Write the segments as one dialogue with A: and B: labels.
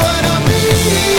A: Acaban de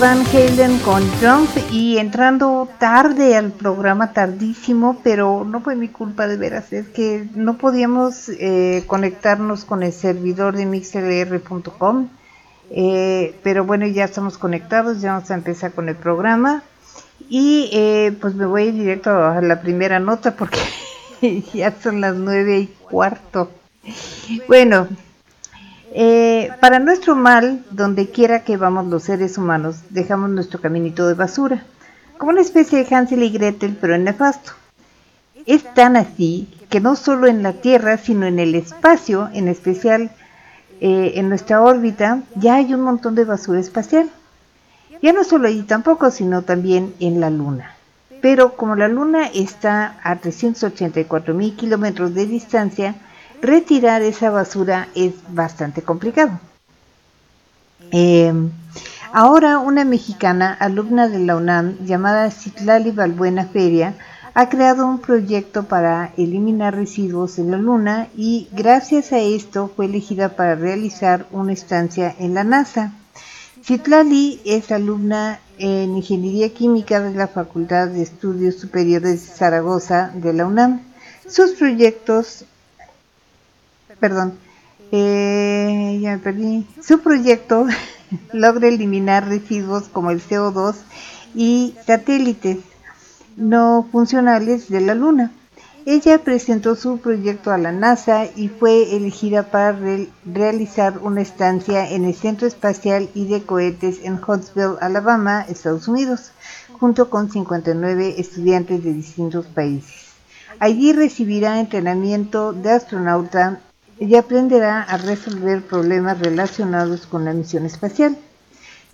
A: Van Halen con Jump y entrando tarde al programa, tardísimo, pero no fue mi culpa de veras, es que no podíamos eh, conectarnos con el servidor de mixlr.com, eh, pero bueno, ya estamos conectados, ya vamos a empezar con el programa y eh, pues me voy directo a la primera nota porque ya son las nueve y cuarto. Bueno, eh, para nuestro mal, donde quiera que vamos los seres humanos, dejamos nuestro caminito de basura, como una especie de Hansel y Gretel, pero en nefasto. Es tan así que no solo en la Tierra, sino en el espacio, en especial eh, en nuestra órbita, ya hay un montón de basura espacial. Ya no solo allí tampoco, sino también en la Luna. Pero como la Luna está a 384 mil kilómetros de distancia, retirar esa basura es bastante complicado. Eh, ahora una mexicana, alumna de la UNAM, llamada Citlali Balbuena Feria, ha creado un proyecto para eliminar residuos en la Luna y gracias a esto fue elegida para realizar una estancia en la NASA. Citlali es alumna en Ingeniería Química de la Facultad de Estudios Superiores de Zaragoza de la UNAM. Sus proyectos perdón, eh, ya me perdí, su proyecto logra eliminar residuos como el CO2 y satélites no funcionales de la Luna. Ella presentó su proyecto a la NASA y fue elegida para realizar una estancia en el Centro Espacial y de Cohetes en Huntsville, Alabama, Estados Unidos, junto con 59 estudiantes de distintos países. Allí recibirá entrenamiento de astronauta ella aprenderá a resolver problemas relacionados con la misión espacial.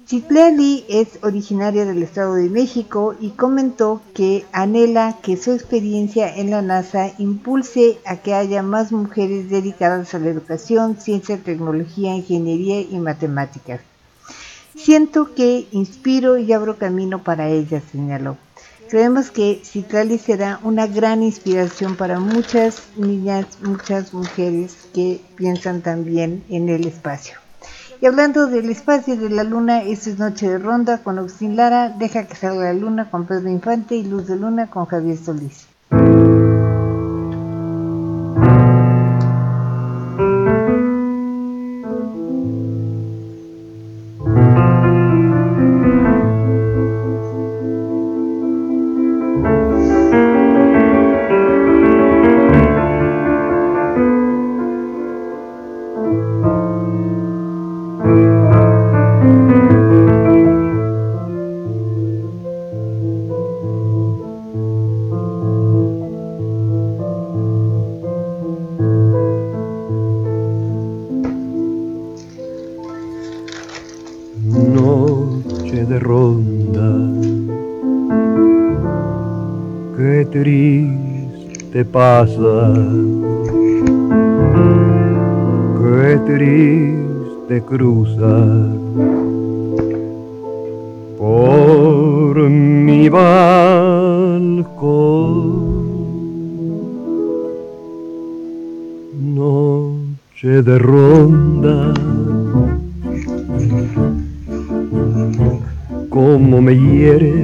A: Chitlali es originaria del Estado de México y comentó que anhela que su experiencia en la NASA impulse a que haya más mujeres dedicadas a la educación, ciencia, tecnología, ingeniería y matemáticas. Siento que inspiro y abro camino para ellas, señaló. Creemos que Citlali será una gran inspiración para muchas niñas, muchas mujeres que piensan también en el espacio. Y hablando del espacio de la luna, esta es Noche de Ronda con Agustín Lara, Deja que salga la luna con Pedro Infante y Luz de Luna con Javier Solís.
B: Pasa, qué triste cruza por mi balcón. Noche de ronda, como me hiere,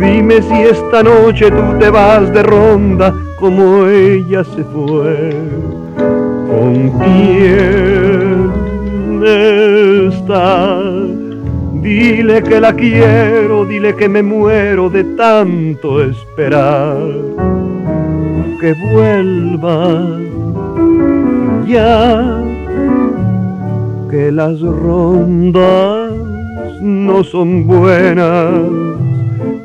B: Dime si esta noche tú te vas de ronda como ella se fue. ¿Con quién está? Dile que la quiero, dile que me muero de tanto esperar. Que vuelva ya, que las rondas no son buenas,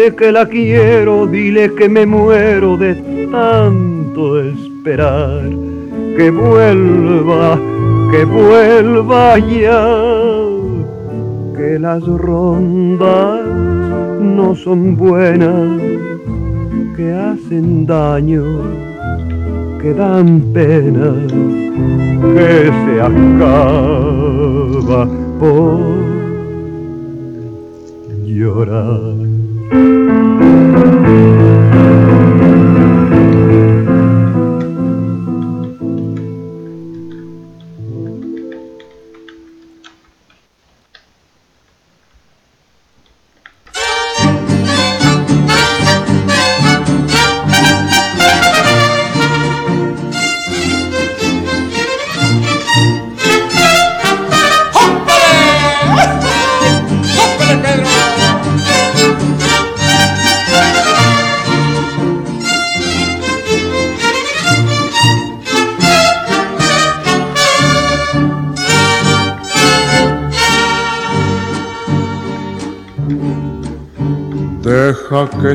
B: Dile que la quiero, dile que me muero de tanto esperar. Que vuelva, que vuelva ya. Que las rondas no son buenas, que hacen daño, que dan pena, que se acaba por llorar.
C: Deja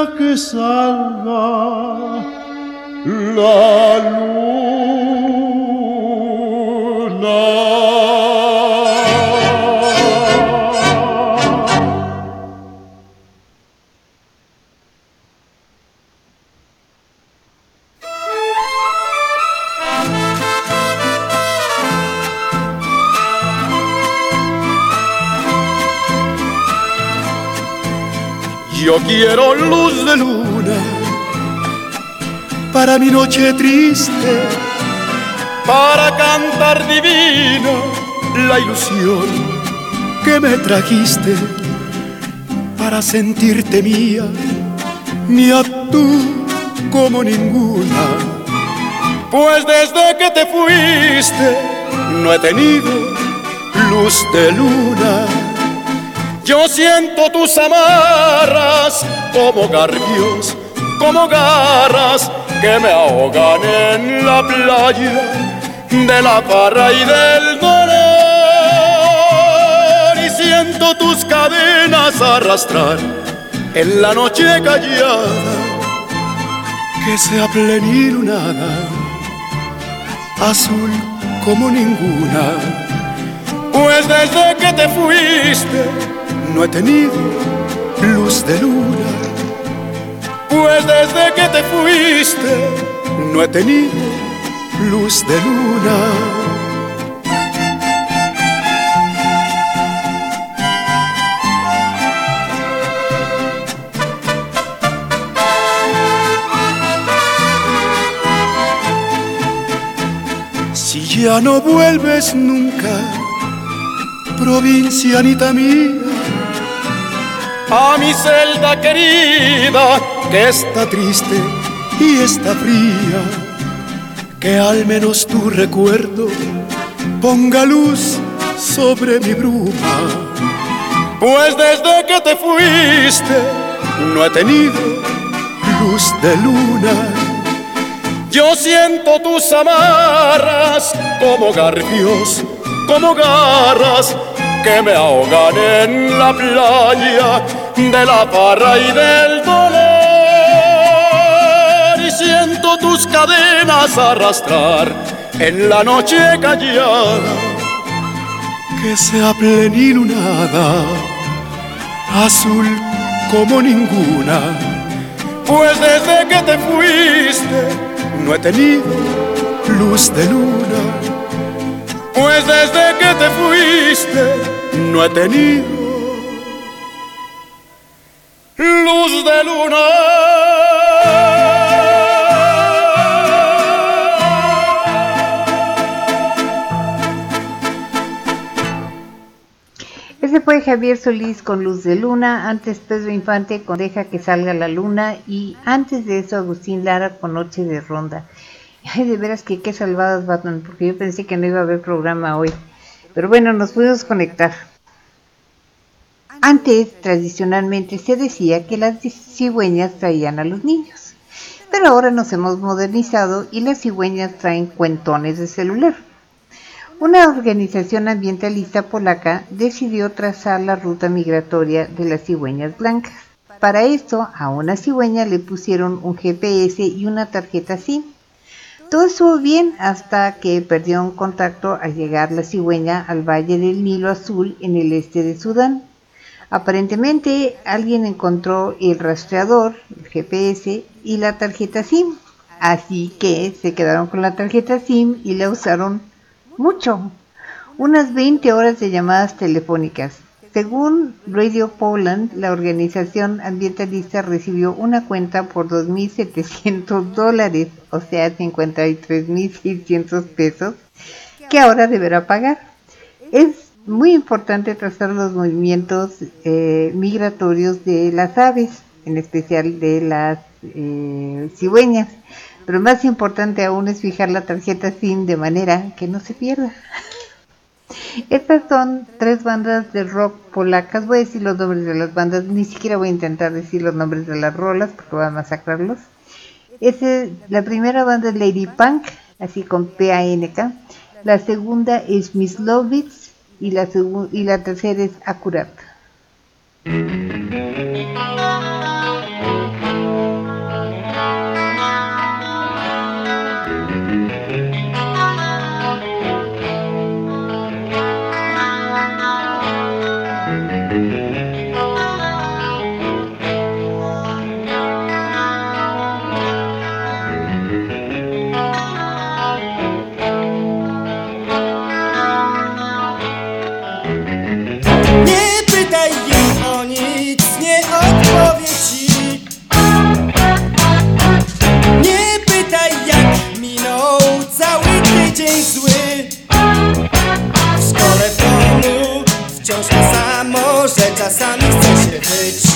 C: Deja que salga la luna.
D: Quiero luz de luna para mi noche triste, para cantar divina la ilusión que me trajiste, para sentirte mía, mía tú como ninguna. Pues desde que te fuiste no he tenido luz de luna yo siento tus amarras como garbios, como garras que me ahogan en la playa de la parra y del dolor. Y siento tus cadenas arrastrar en la noche callada que sea plenilunada, azul como ninguna. Pues desde que te fuiste no he tenido luz de luna, pues desde que te fuiste no he tenido luz de luna. Si ya no vuelves nunca, provincianita mía, a mi celda querida que está triste y está fría. Que al menos tu recuerdo ponga luz sobre mi bruma. Pues desde que te fuiste no he tenido luz de luna. Yo siento tus amarras como garfios, como garras que me ahogan en la playa de la parra y del dolor. Y siento tus cadenas arrastrar en la noche callada, que sea plenilunada, azul como ninguna. Pues desde que te fuiste no he tenido luz de luna. Pues desde que te fuiste no he tenido luz de luna.
A: Ese fue Javier Solís con Luz de Luna, antes Pedro Infante con Deja que salga la luna y antes de eso Agustín Lara con Noche de Ronda. Ay, de veras que qué salvadas Batman, porque yo pensé que no iba a haber programa hoy. Pero bueno, nos pudimos conectar. Antes, tradicionalmente, se decía que las cigüeñas traían a los niños, pero ahora nos hemos modernizado y las cigüeñas traen cuentones de celular. Una organización ambientalista polaca decidió trazar la ruta migratoria de las cigüeñas blancas. Para esto, a una cigüeña le pusieron un GPS y una tarjeta SIM. Todo estuvo bien hasta que perdió un contacto al llegar la cigüeña al valle del Nilo Azul en el este de Sudán. Aparentemente alguien encontró el rastreador, el GPS y la tarjeta SIM. Así que se quedaron con la tarjeta SIM y la usaron mucho. Unas 20 horas de llamadas telefónicas. Según Radio Poland, la organización ambientalista recibió una cuenta por 2.700 dólares, o sea, 53.600 pesos, que ahora deberá pagar. Es muy importante trazar los movimientos eh, migratorios de las aves, en especial de las eh, cigüeñas. Pero más importante aún es fijar la tarjeta SIM de manera que no se pierda. Estas son tres bandas de rock polacas. Voy a decir los nombres de las bandas. Ni siquiera voy a intentar decir los nombres de las rolas porque voy a masacrarlos. la primera banda es Lady Punk, así con P-A-N-K. La segunda es Miss Lovitz y la, y la tercera es Acurat.
E: That's how I need to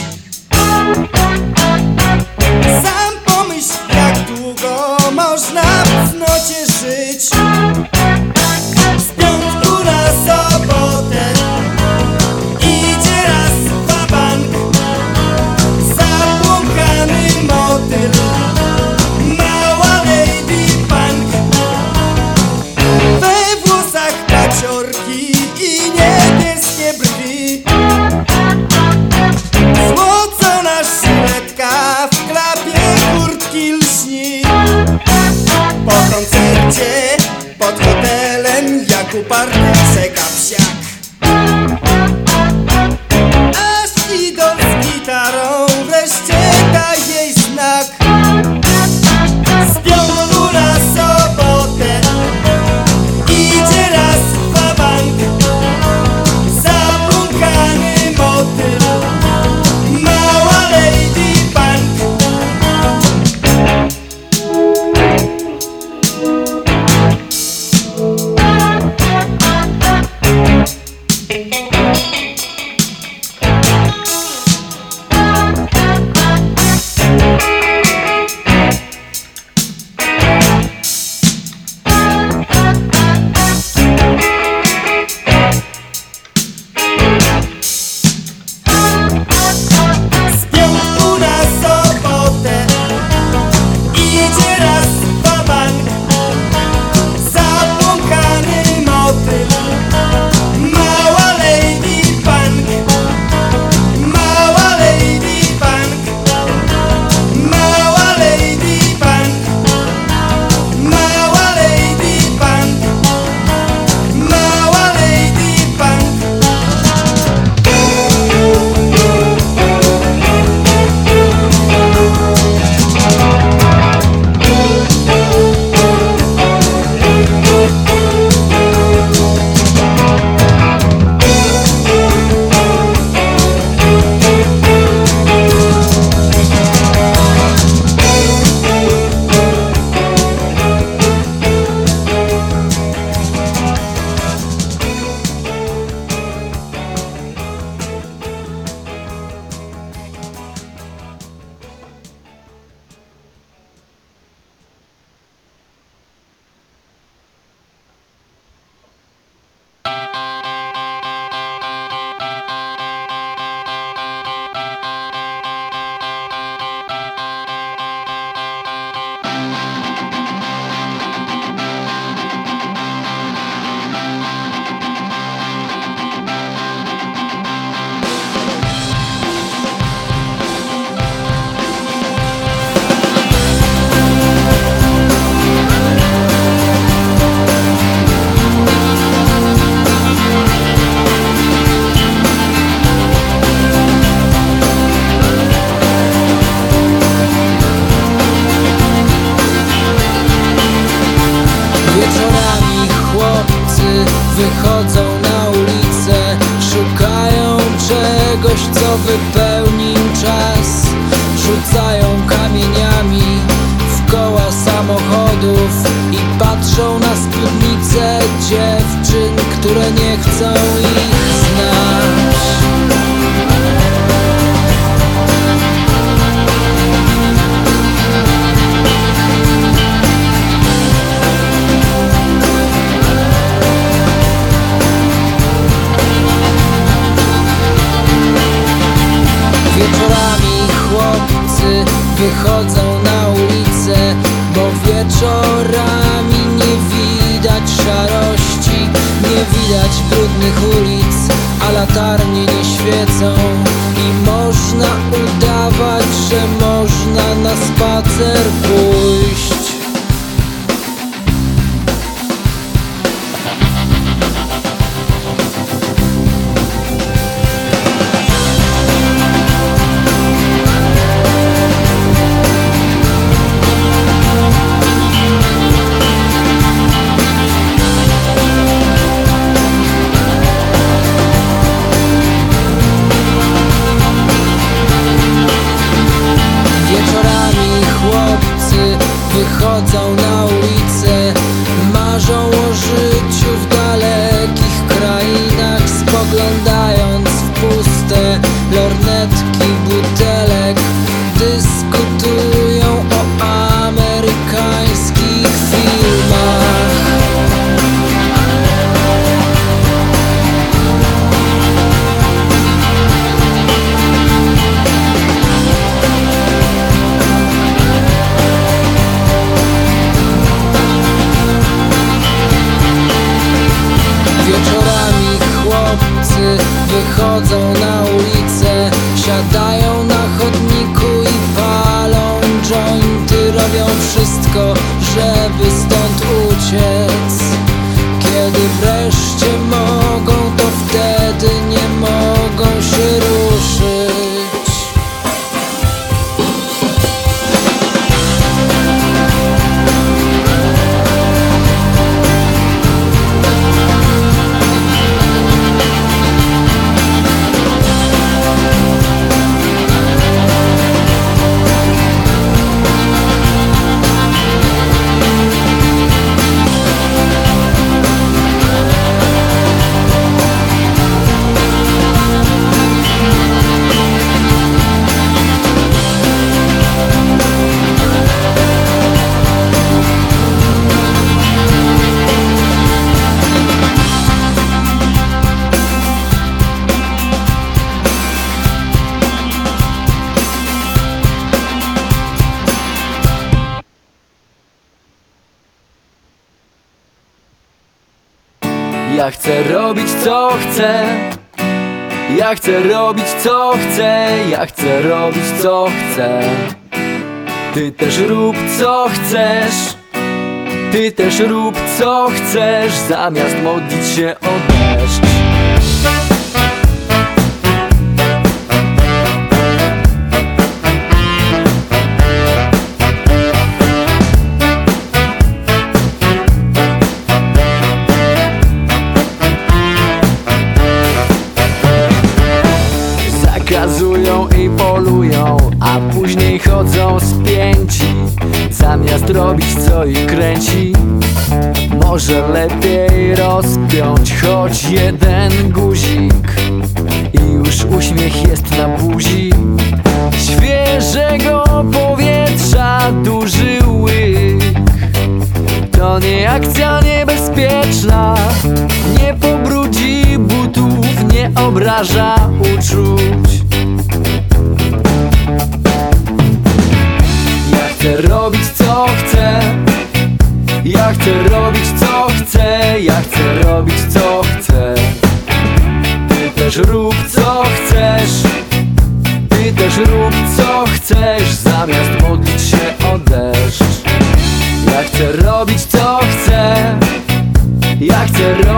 E: 我走
F: 了 chcę Ja chcę robić co chcę. Ty też rób co chcesz. Ty też rób co chcesz. Zamiast modlić się o Może lepiej rozpiąć choć jeden guzik I już uśmiech jest na buzi. Świeżego powietrza duży łyk. To nie akcja niebezpieczna Nie pobrudzi butów, nie obraża uczuć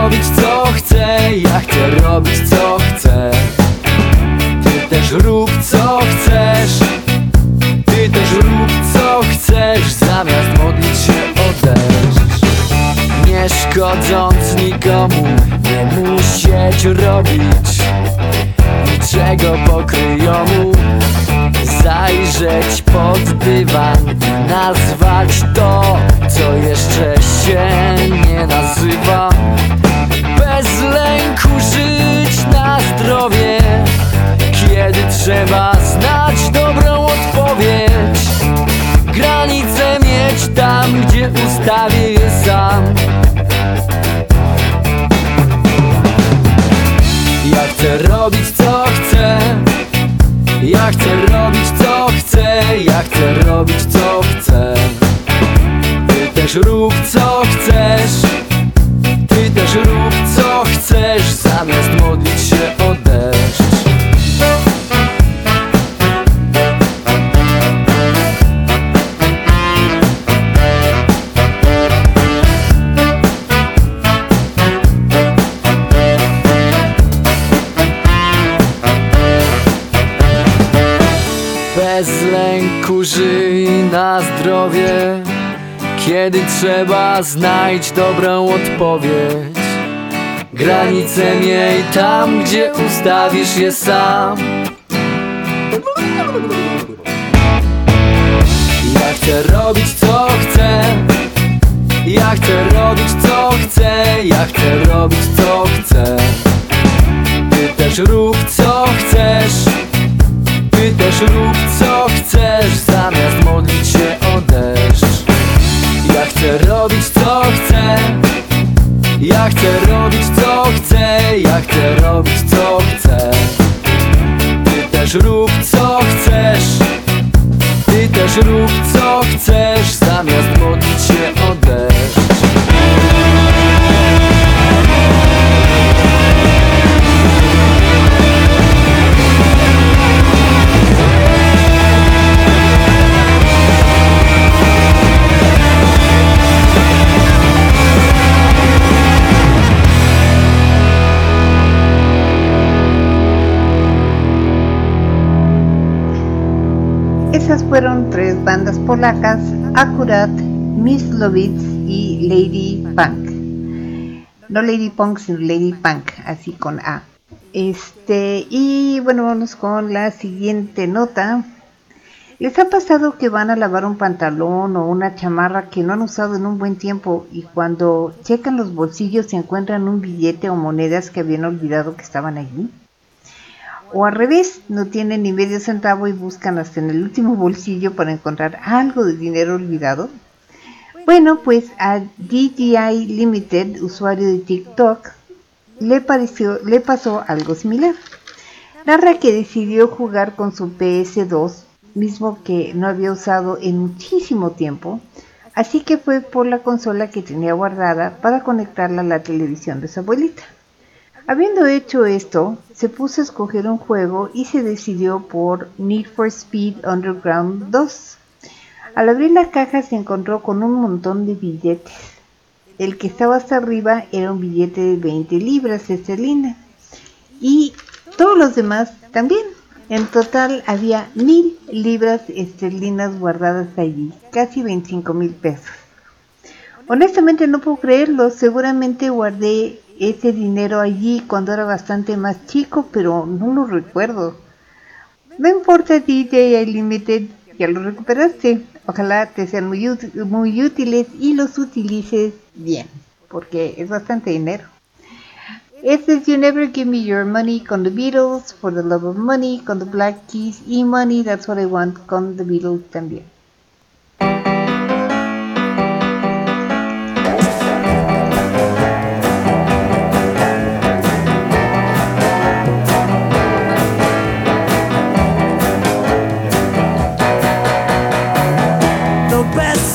F: robić co chcę Ja chcę robić co chcę. Ty też rób co chcesz. Ty też rób co chcesz Zamiast modlić się o deszcz. Nie szkodząc nikomu nie musieć robić niczego pokryjomu Zajrzeć pod dywan Nazwać to, co jeszcze się nie nazywa. Bez lęku żyć na zdrowie Kiedy trzeba znać dobrą odpowiedź. Granice mieć tam, gdzie ustawię je sam. Ja chcę robić co Ja chcę robić co chcę. Ty też rób co chcesz. Ty też rób co chcesz. Zamiast modlić się o żyj na zdrowie. Kiedy trzeba znajdź dobrą odpowiedź. Granice miej tam, gdzie ustawisz je sam. Ja chcę robić co chcę. Ja chcę robić co chcę. Ja chcę robić co chcę. Ty też rób co chcesz ty też rób co chcesz Zamiast modlić się o deszcz. Ja chcę robić co chcę. Ja chcę robić co chcę. Ja chcę robić co chcę. Ty też rób co chcesz. Ty też rób co chcesz Zamiast modlić
A: fueron tres bandas polacas, Akurat, Miss Lovitz y Lady Punk. No Lady Punk, sino Lady Punk, así con A. Este, y bueno, vamos con la siguiente nota. ¿Les ha pasado que van a lavar un pantalón o una chamarra que no han usado en un buen tiempo y cuando checan los bolsillos se encuentran un billete o monedas que habían olvidado que estaban allí? O al revés, no tienen ni medio centavo y buscan hasta en el último bolsillo para encontrar algo de dinero olvidado. Bueno, pues a DJI Limited, usuario de TikTok, le, pareció, le pasó algo similar. Narra que decidió jugar con su PS2, mismo que no había usado en muchísimo tiempo, así que fue por la consola que tenía guardada para conectarla a la televisión de su abuelita. Habiendo hecho esto, se puso a escoger un juego y se decidió por Need for Speed Underground 2. Al abrir la caja se encontró con un montón de billetes. El que estaba hasta arriba era un billete de 20 libras esterlinas y todos los demás también. En total había mil libras esterlinas guardadas allí, casi 25 mil pesos. Honestamente no puedo creerlo, seguramente guardé ese dinero allí cuando era bastante más chico, pero no lo recuerdo. No importa DJI Limited, ya lo recuperaste. Ojalá te sean muy, muy útiles y los utilices bien, porque es bastante dinero. Este es You Never Give Me Your Money con The Beatles, For the Love of Money con The Black Keys y Money That's What I Want con The Beatles también.
G: That's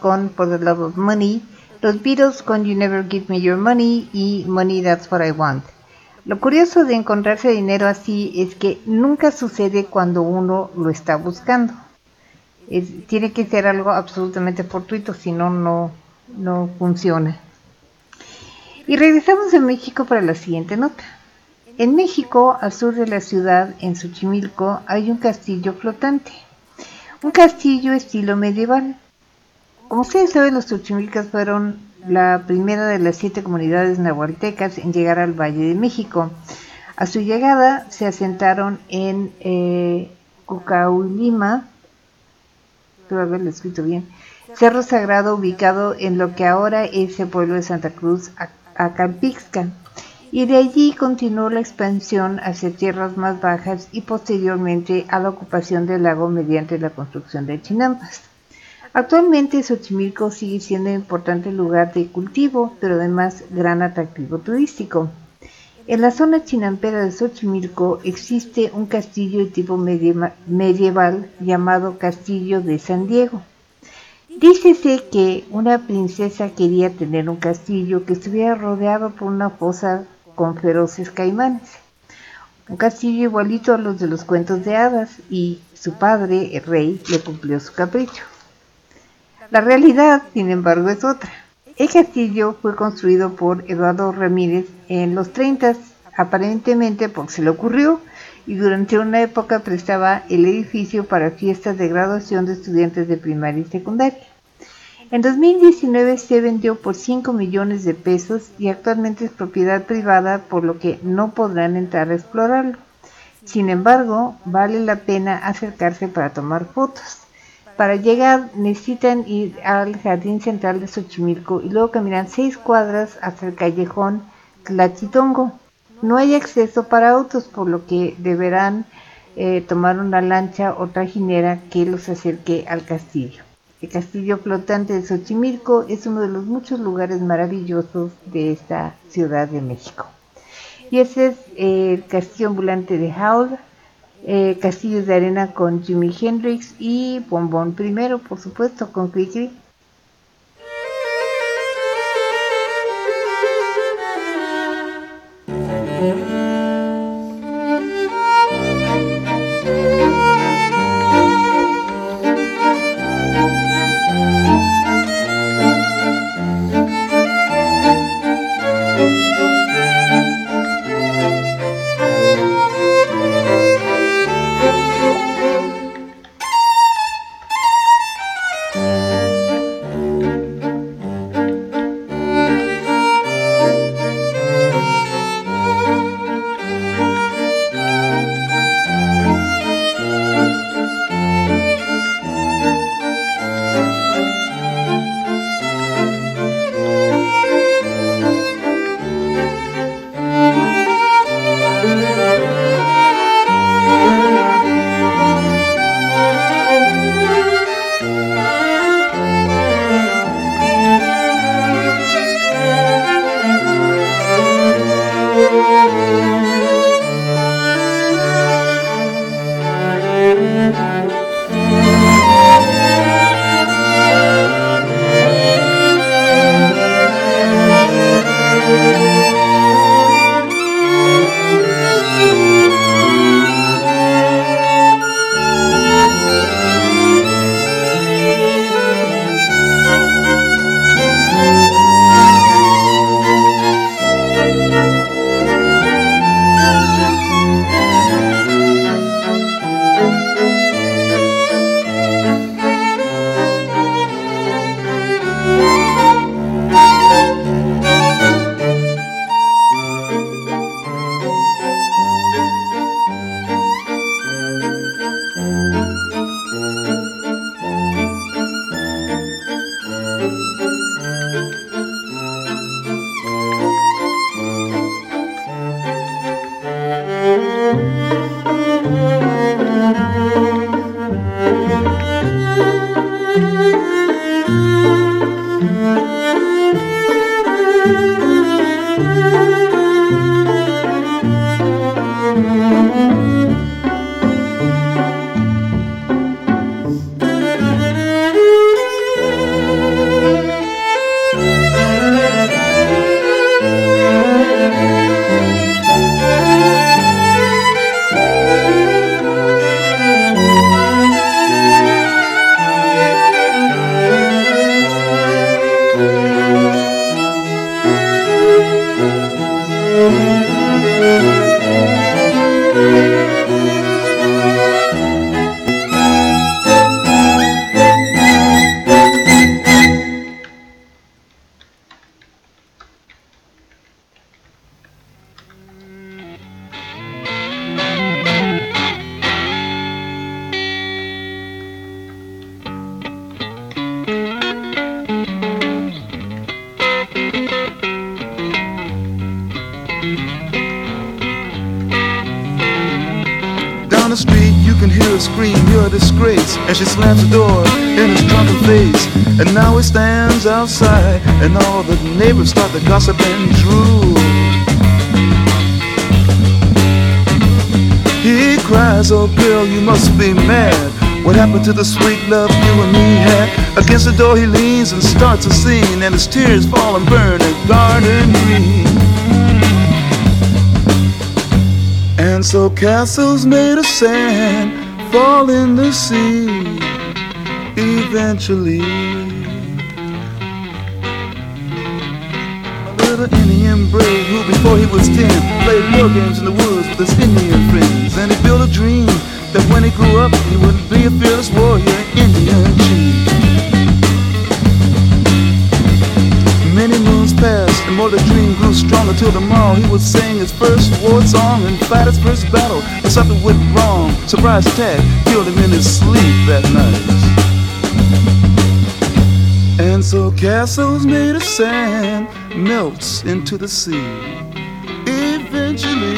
A: con For the Love of Money, los Beatles con You Never Give Me Your Money y Money That's What I Want. Lo curioso de encontrarse dinero así es que nunca sucede cuando uno lo está buscando. Tiene que ser algo absolutamente fortuito, si no, no funciona. Y regresamos a México para la siguiente nota. En México, al sur de la ciudad, en Xochimilco, hay un castillo flotante. Un castillo estilo medieval. Como ustedes saben, los Xochimilcas fueron la primera de las siete comunidades nahualtecas en llegar al Valle de México. A su llegada se asentaron en eh, Cucaulima, haberlo escrito bien, Cerro Sagrado ubicado en lo que ahora es el pueblo de Santa Cruz, Ac- Acampixca, y de allí continuó la expansión hacia tierras más bajas y posteriormente a la ocupación del lago mediante la construcción de chinampas. Actualmente Xochimilco sigue siendo un importante lugar de cultivo, pero además gran atractivo turístico. En la zona chinampera de Xochimilco existe un castillo de tipo medieval llamado Castillo de San Diego. Dícese que una princesa quería tener un castillo que estuviera rodeado por una fosa con feroces caimanes. Un castillo igualito a los de los cuentos de hadas y su padre, el rey, le cumplió su capricho. La realidad, sin embargo, es otra. El castillo fue construido por Eduardo Ramírez en los 30, aparentemente porque se le ocurrió y durante una época prestaba el edificio para fiestas de graduación de estudiantes de primaria y secundaria. En 2019 se vendió por 5 millones de pesos y actualmente es propiedad privada, por lo que no podrán entrar a explorarlo. Sin embargo, vale la pena acercarse para tomar fotos. Para llegar necesitan ir al Jardín Central de Xochimilco y luego caminar seis cuadras hasta el callejón Tlachitongo. No hay acceso para autos, por lo que deberán eh, tomar una lancha o trajinera que los acerque al castillo. El castillo flotante de Xochimilco es uno de los muchos lugares maravillosos de esta Ciudad de México. Y ese es el castillo ambulante de Howl, eh, Castillos de Arena con Jimi Hendrix y Bombón primero, por supuesto, con Cricri.
H: To the sweet love you and me had? Against the door he leans and starts a scene, and his tears fall and burn in garden green. And so castles made of sand fall in the sea eventually. A little Indian brave who before he was ten played war games in the woods with his Indian friends. And he built a dream that when he grew up he wouldn't be a fearless warrior, Indian chief. Many moons passed, and more the dream grew stronger till tomorrow he would sing his first war song and fight his first battle. But something went wrong. Surprise attack killed him in his sleep that night. And so castles made of sand melts into the sea. Eventually.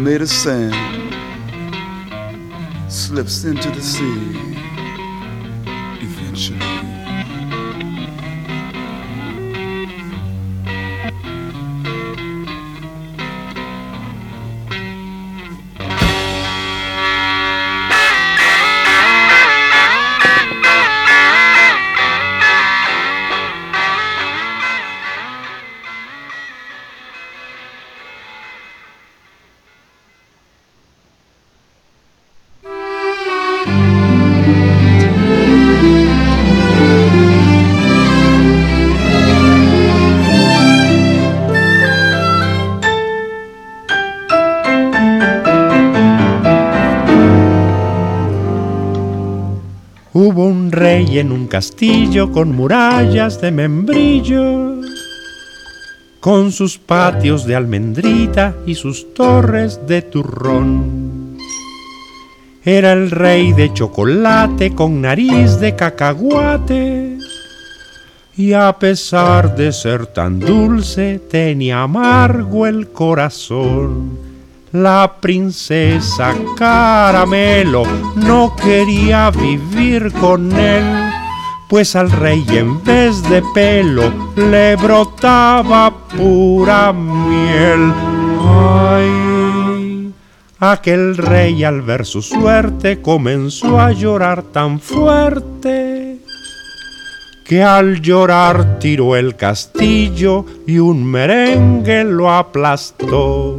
H: made of sand slips into the sea eventually.
I: Castillo con murallas de membrillo, con sus patios de almendrita y sus torres de turrón. Era el rey de chocolate con nariz de cacahuate. Y a pesar de ser tan dulce, tenía amargo el corazón. La princesa Caramelo no quería vivir con él, pues al rey en vez de pelo le brotaba pura miel. Ay, aquel rey al ver su suerte comenzó a llorar tan fuerte que al llorar tiró el castillo y un merengue lo aplastó.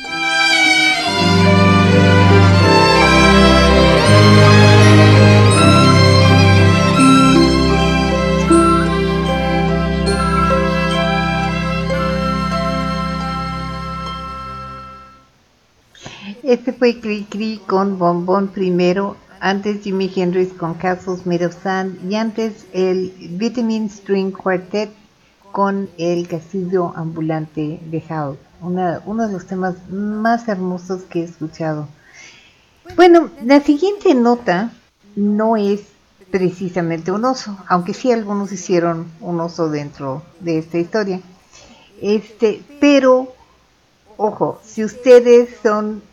A: Este fue Cri Cri con Bombón primero, antes Jimi Hendrix con Castles Made of Sand y antes el Vitamin String Quartet con el Castillo Ambulante de una, uno de los temas más hermosos que he escuchado. Bueno, la siguiente nota no es precisamente un oso, aunque sí algunos hicieron un oso dentro de esta historia. Este, pero ojo, si ustedes son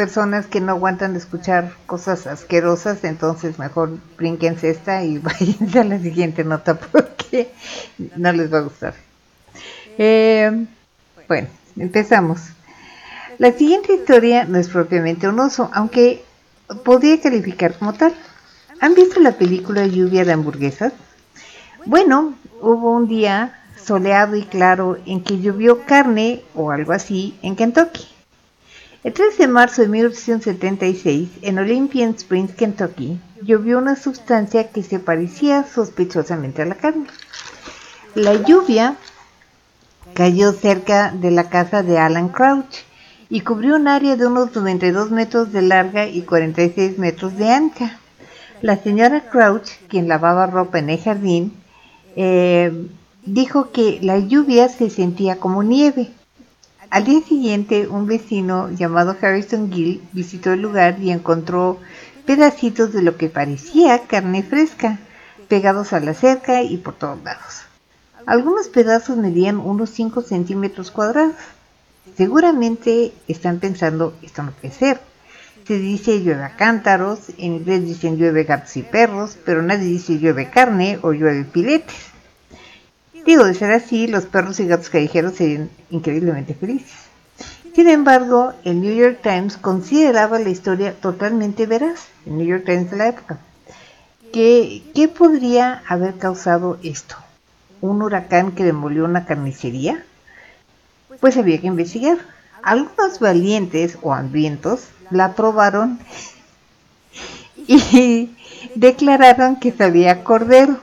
A: personas que no aguantan de escuchar cosas asquerosas, entonces mejor brínquense esta y vayan a la siguiente nota porque no les va a gustar. Eh, bueno, empezamos. La siguiente historia no es propiamente un oso, aunque podría calificar como tal. ¿Han visto la película Lluvia de hamburguesas? Bueno, hubo un día soleado y claro en que llovió carne o algo así en Kentucky. El 3 de marzo de 1876, en Olympian Springs, Kentucky, llovió una sustancia que se parecía sospechosamente a la carne. La lluvia cayó cerca de la casa de Alan Crouch y cubrió un área de unos 92 metros de larga y 46 metros de ancha. La señora Crouch, quien lavaba ropa en el jardín, eh, dijo que la lluvia se sentía como nieve. Al día siguiente, un vecino llamado Harrison Gill visitó el lugar y encontró pedacitos de lo que parecía carne fresca, pegados a la cerca y por todos lados. Algunos pedazos medían unos 5 centímetros cuadrados. Seguramente están pensando, esto no puede ser. Se dice llueve a cántaros, en inglés dicen llueve gatos y perros, pero nadie dice llueve carne o llueve filetes. Digo, de ser así, los perros y gatos callejeros serían increíblemente felices. Sin embargo, el New York Times consideraba la historia totalmente veraz, el New York Times de la época. ¿Qué, qué podría haber causado esto? ¿Un huracán que demolió una carnicería? Pues había que investigar. Algunos valientes o hambrientos la probaron y declararon que sabía cordero.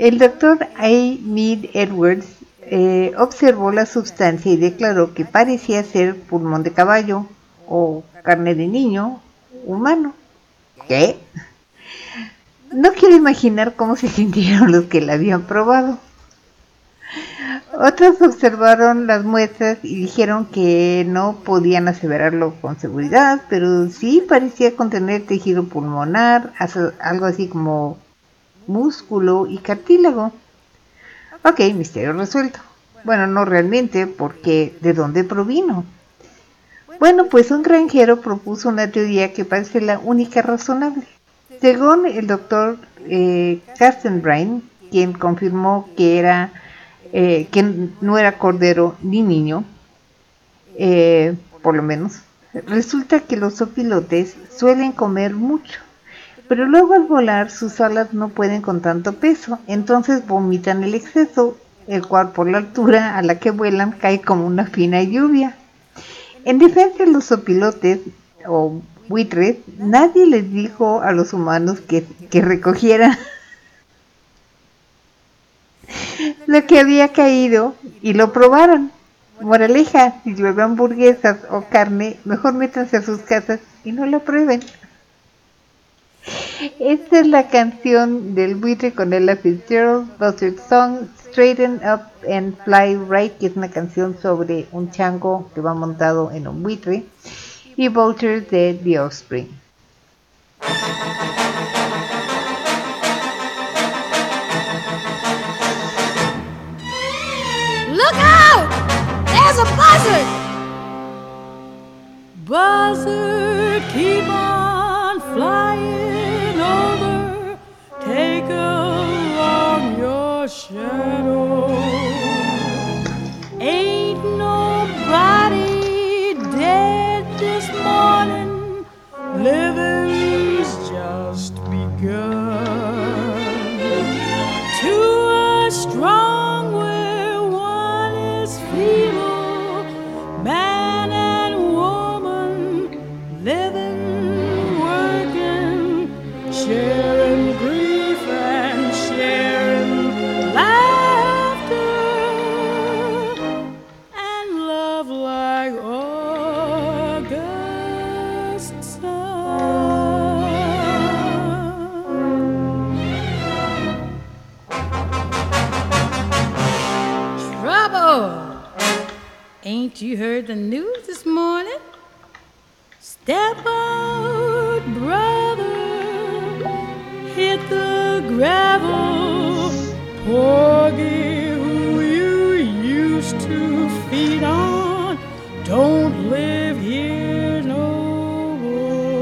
A: El doctor A. Mead Edwards eh, observó la sustancia y declaró que parecía ser pulmón de caballo o carne de niño humano. ¿Qué? No quiero imaginar cómo se sintieron los que la habían probado. Otros observaron las muestras y dijeron que no podían aseverarlo con seguridad, pero sí parecía contener tejido pulmonar, algo así como músculo y cartílago. Ok, misterio resuelto. Bueno, no realmente, porque ¿de dónde provino? Bueno, pues un granjero propuso una teoría que parece la única razonable. Según el doctor eh, Brain, quien confirmó que era eh, que no era cordero ni niño, eh, por lo menos, resulta que los opilotes suelen comer mucho, pero luego al volar sus alas no pueden con tanto peso, entonces vomitan el exceso, el cual por la altura a la que vuelan cae como una fina lluvia. En defensa de los opilotes o buitres, nadie les dijo a los humanos que, que recogieran lo que había caído y lo probaron. Moraleja, si llueve hamburguesas o carne, mejor métanse a sus casas y no lo prueben. Esta es la canción del buitre con Ella Fitzgerald, Buzzard Song, Straighten Up and Fly Right, que es una canción sobre un chango que va montado en un buitre, y Vultures de The Offspring.
J: Look out! There's a buzzard! Buzzard, keep on flying you heard the news this morning? Step out, brother, hit the gravel. Porgy, who you used to feed on, don't live here no more.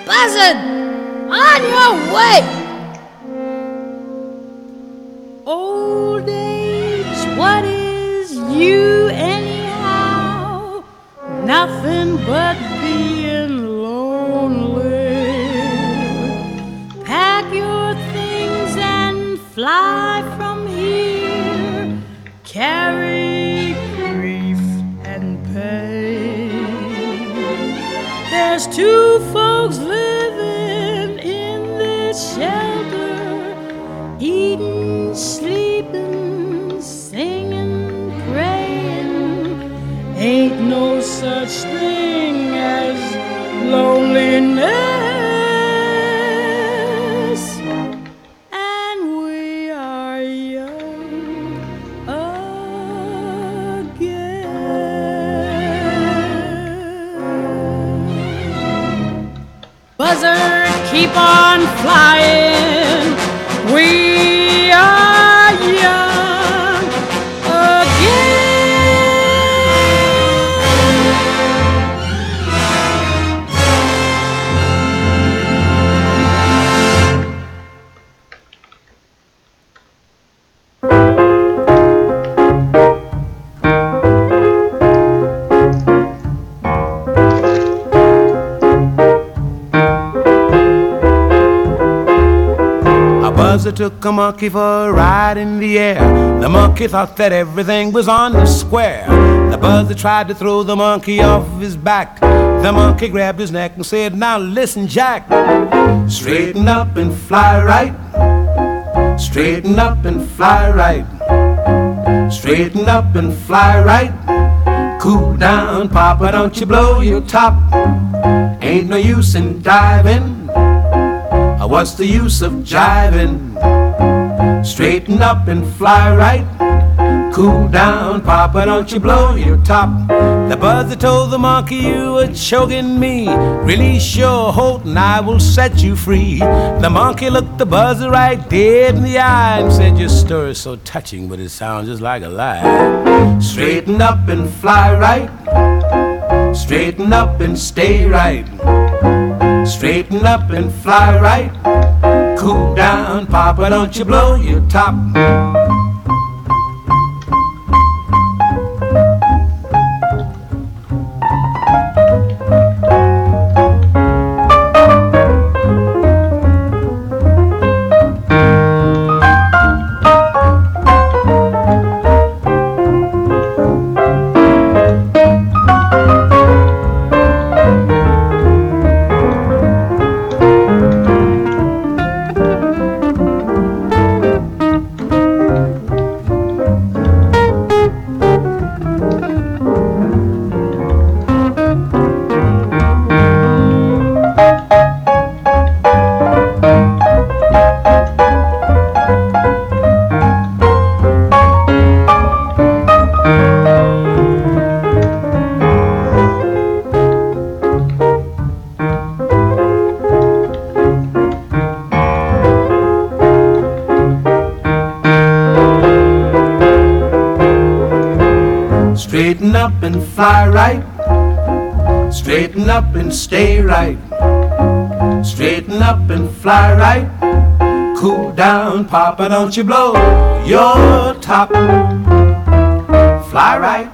J: Buzzard, on your way! Old age, what is you anyhow? Nothing but keep on flying.
K: A monkey for a ride in the air. The monkey thought that everything was on the square. The buzzer tried to throw the monkey off his back. The monkey grabbed his neck and said, Now listen, Jack. Straighten up and fly right. Straighten up and fly right. Straighten up and fly right. Cool down, Papa, don't you blow your top. Ain't no use in diving. What's the use of jiving? Straighten up and fly right. Cool down, Papa, don't you blow your top. The buzzer told the monkey you were choking me. Release your hold and I will set you free. The monkey looked the buzzer right dead in the eye and said, Your story's so touching, but it sounds just like a lie. Straighten up and fly right. Straighten up and stay right. Straighten up and fly right. Cool down, Papa, don't you blow your top. Up and stay right. Straighten up and fly right. Cool down, Papa, don't you blow your top. Fly right.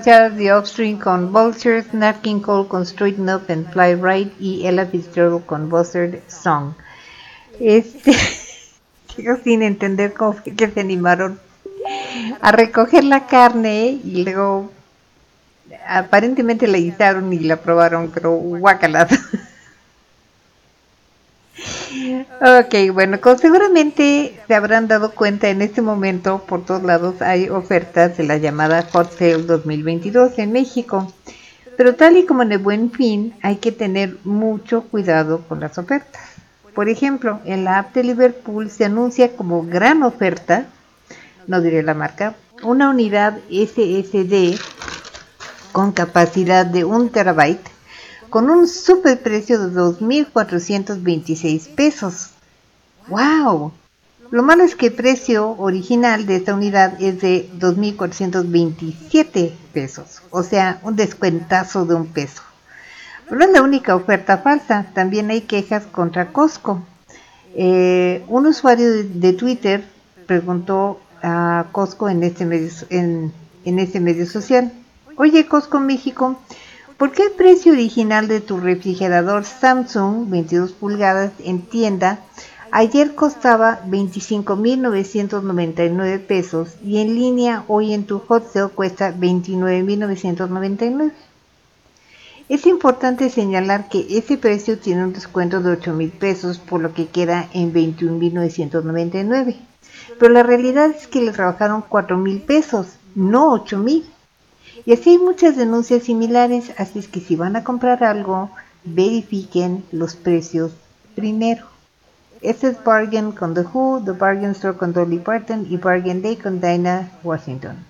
A: Escuchar The Offspring con Vultures, Nat King Cole con Straighten Up and Fly Right y Ella Fitzgerald con Buzzard Song. Este, sigo sin entender cómo fue que se animaron a recoger la carne y luego aparentemente la guisaron y la probaron, pero guacala. Ok, bueno, seguramente se habrán dado cuenta en este momento, por todos lados hay ofertas de la llamada Hot Sale 2022 en México. Pero tal y como en el buen fin, hay que tener mucho cuidado con las ofertas. Por ejemplo, en la app de Liverpool se anuncia como gran oferta, no diré la marca, una unidad SSD con capacidad de 1 terabyte con un superprecio de 2.426 pesos. ¡Wow! Lo malo es que el precio original de esta unidad es de 2.427 pesos, o sea, un descuentazo de un peso. Pero no es la única oferta falsa, también hay quejas contra Costco. Eh, un usuario de, Twitter
G: preguntó a Costco en este medio, en este medio social. Oye, Costco México, ¿por qué el precio original de tu refrigerador Samsung 22 pulgadas en tienda ayer costaba 25.999 pesos y en línea hoy en tu hot sale cuesta 29.999? Es importante señalar que ese precio tiene un descuento de 8 mil pesos, por lo que queda en 21.999. Pero la realidad es que le trabajaron 4 mil pesos, no 8 mil. Y así hay muchas denuncias similares, así es que si van a comprar algo, verifiquen los precios primero. Este es Bargain con The Who, The Bargain Store con Dolly Parton y Bargain Day con Dinah Washington.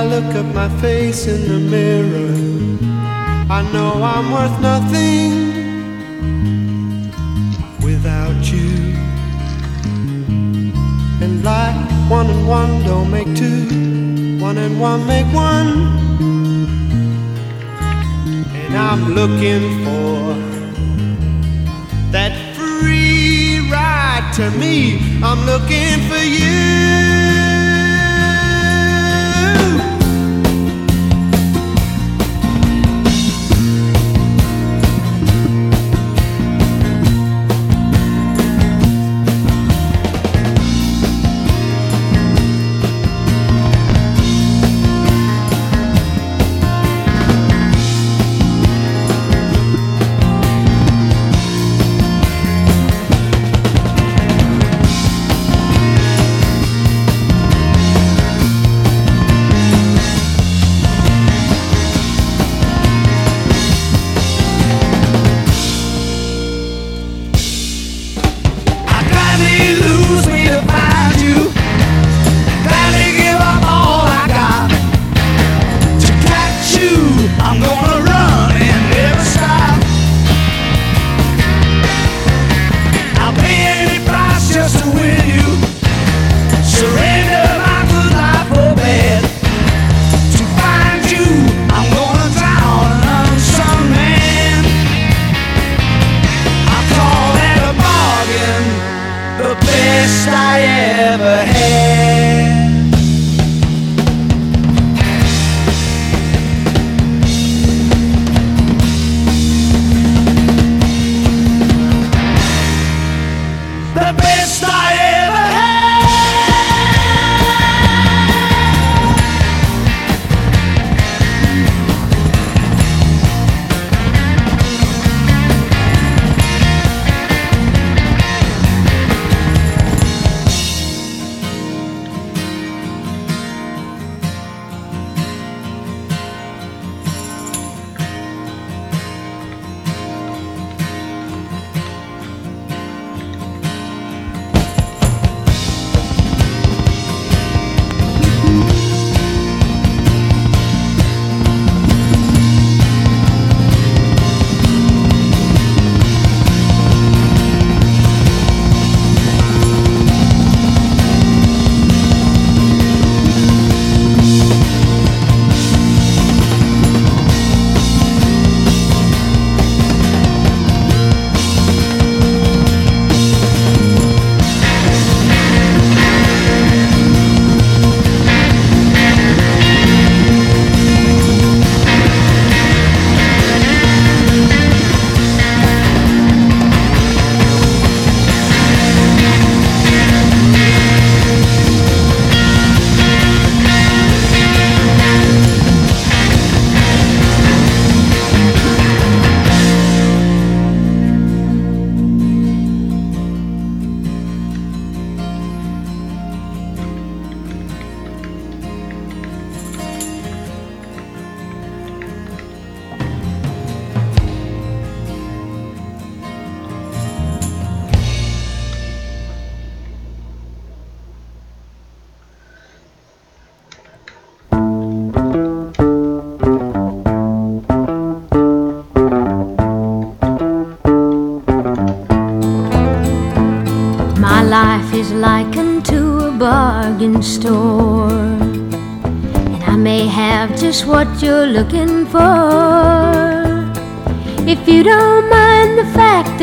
L: I
M: look at my face in the mirror. I know I'm worth nothing without you. And like one and one don't make two, one and one make one. And I'm looking for that free ride to me. I'm looking for you.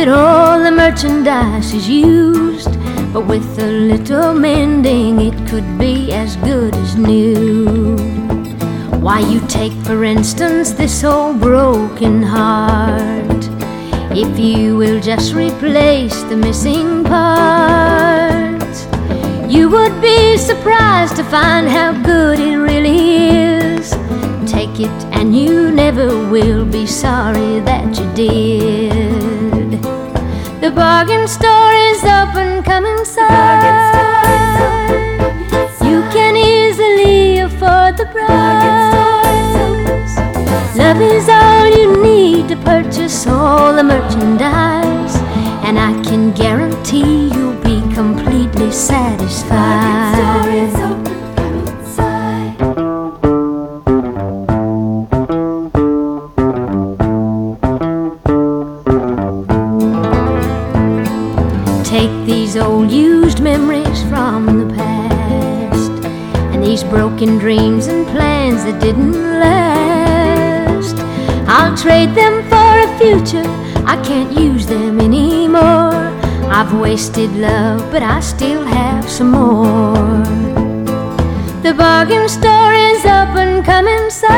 N: That all the merchandise is used, but with a little mending, it could be as good as new. Why, you take, for instance, this old broken heart. If you will just replace the missing parts, you would be surprised to find how good it really is. Take it, and you never will be sorry that you did. The bargain store is open, come inside. You can easily afford the price. Love is all you need to purchase all the merchandise, and I can guarantee you'll be completely satisfied. Wasted love, but I still have some more. The bargain store is open, come inside.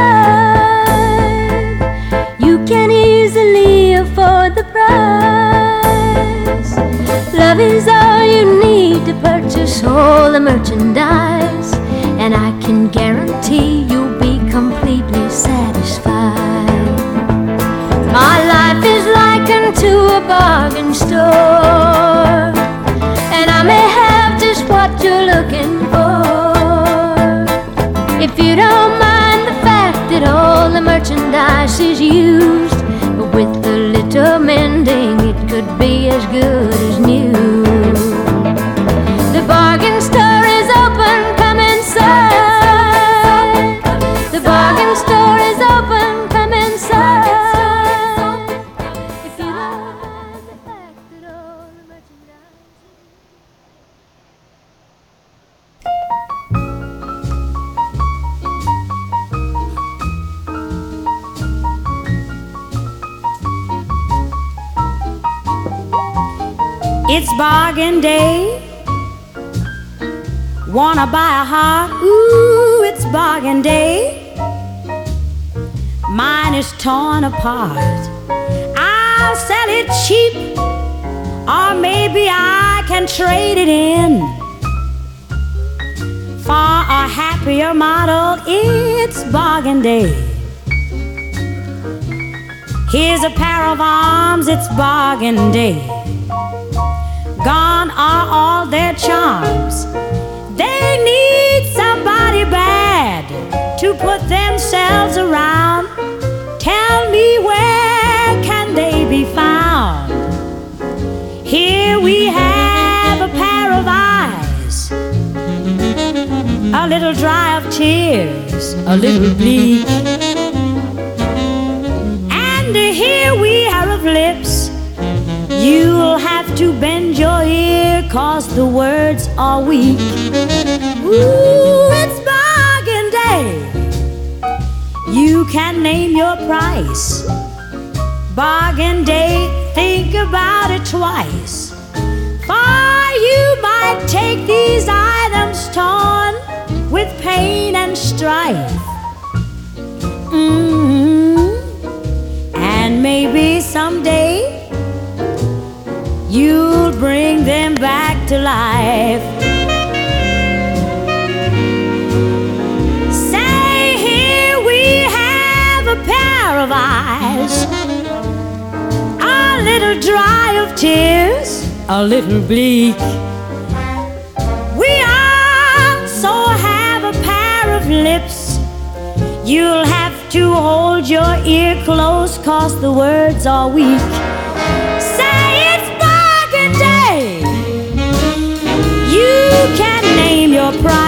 N: You can easily afford the price. Love is all you need to purchase all the merchandise, and I can guarantee you'll be completely satisfied. My life is likened to a bargain store, you're looking for. If you don't mind the fact that all the merchandise is used, but with a little mending, it could be as good as new.
O: Wanna buy a heart? Ooh, it's bargain day. Mine is torn apart. I'll sell it cheap, or maybe I can trade it in for a happier model. It's bargain day. Here's a pair of arms, it's bargain day. Gone are all their charms. They need somebody bad to put themselves around. Tell me where can they be found? Here we have a pair of eyes, a little dry of tears, a little bleak. And here we are of lips. Have to bend your ear, cause the words are weak. Ooh, it's bargain day. You can name your price. Bargain day, think about it twice. For you might take these items torn with pain and strife. Mm-hmm. And maybe someday you'll bring them back to life. Say, here we have a pair of eyes, a little dry of tears, a little bleak. We also have a pair of lips. You'll have to hold your ear close, cause the words are weak. Name your price,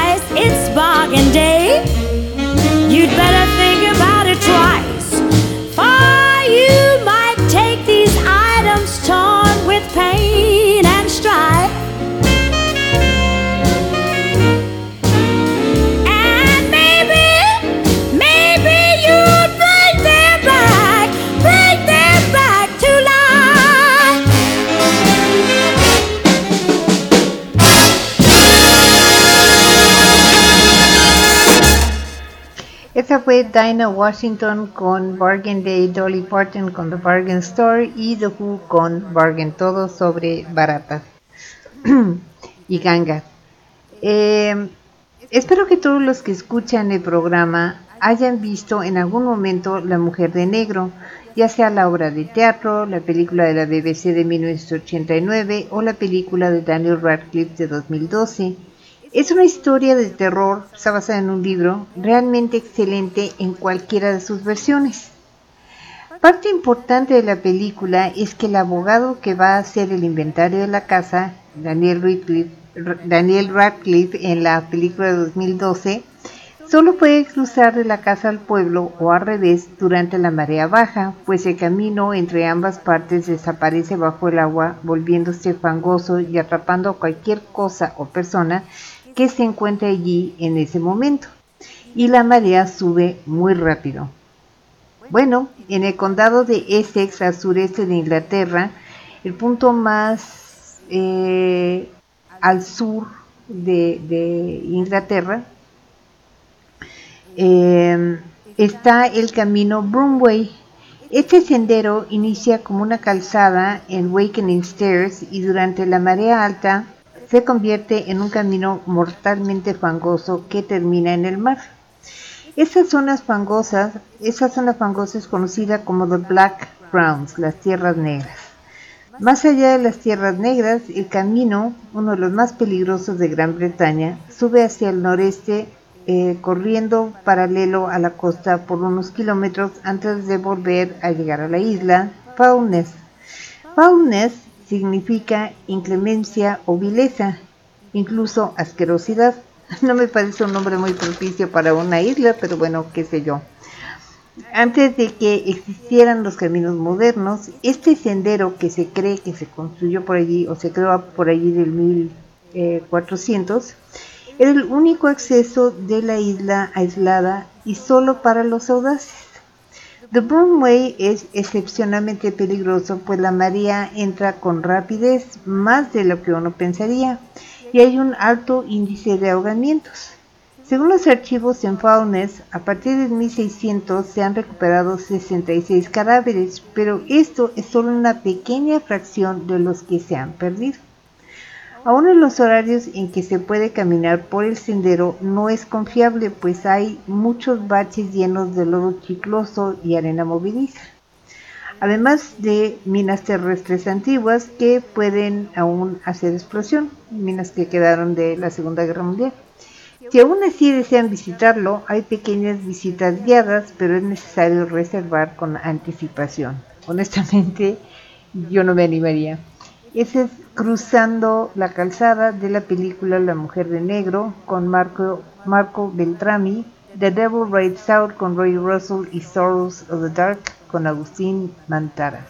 A: Esa fue Dinah Washington con Bargain Day, Dolly Parton con The Bargain Store y The Who con Bargain, todo sobre baratas y gangas. Eh, espero que todos los que escuchan el programa hayan visto en algún momento La Mujer de Negro, ya sea la obra de teatro, la película de la BBC de 1989 o la película de Daniel Radcliffe de 2012. Es una historia de terror, está basada en un libro, realmente excelente en cualquiera de sus versiones. Parte importante de la película es que el abogado que va a hacer el inventario de la casa, Daniel Radcliffe, Daniel Radcliffe en la película de 2012, solo puede cruzar de la casa al pueblo o al revés durante la marea baja, pues el camino entre ambas partes desaparece bajo el agua, volviéndose fangoso y atrapando a cualquier cosa o persona que se encuentre allí en ese momento. Y la marea sube muy rápido. Bueno, en el condado de Essex, al sureste de Inglaterra, el punto más eh, al sur de, Inglaterra, eh, está el camino Broomway. Este sendero inicia como una calzada en Wakening Stairs y durante la marea alta se convierte en un camino mortalmente fangoso que termina en el mar. Esas zonas fangosas, esa zona fangosa es conocida como the Black Grounds, las tierras negras. Más allá de las tierras negras, el camino, uno de los más peligrosos de Gran Bretaña, sube hacia el noreste eh, corriendo paralelo a la costa por unos kilómetros antes de volver a llegar a la isla Foulness. Foulness significa inclemencia o vileza, incluso asquerosidad. No me parece un nombre muy propicio para una isla, pero bueno, qué sé yo. Antes de que existieran los caminos modernos, este sendero que se cree que se construyó por allí o se creó por allí del 1400, era el único acceso de la isla aislada y solo para los audaces. The Broomway es excepcionalmente peligroso pues la marea entra con rapidez más de lo que uno pensaría y hay un alto índice de ahogamientos. Según los archivos en Faunes, a partir de 1600 se han recuperado 66 cadáveres, pero esto es solo una pequeña fracción de los que se han perdido. Aún en los horarios en que se puede caminar por el sendero no es confiable, pues hay muchos baches llenos de lodo chicloso y arena movediza. Además de minas terrestres antiguas que pueden aún hacer explosión, minas que quedaron de la Segunda Guerra Mundial. Si aún así desean visitarlo, hay pequeñas visitas guiadas, pero es necesario reservar con anticipación. Honestamente, yo no me animaría. Es Cruzando la calzada de la película La Mujer de Negro con Marco, Marco Beltrami, The Devil Rides South con Roy Russell y Sorrows of the Dark con Agustín Mantara.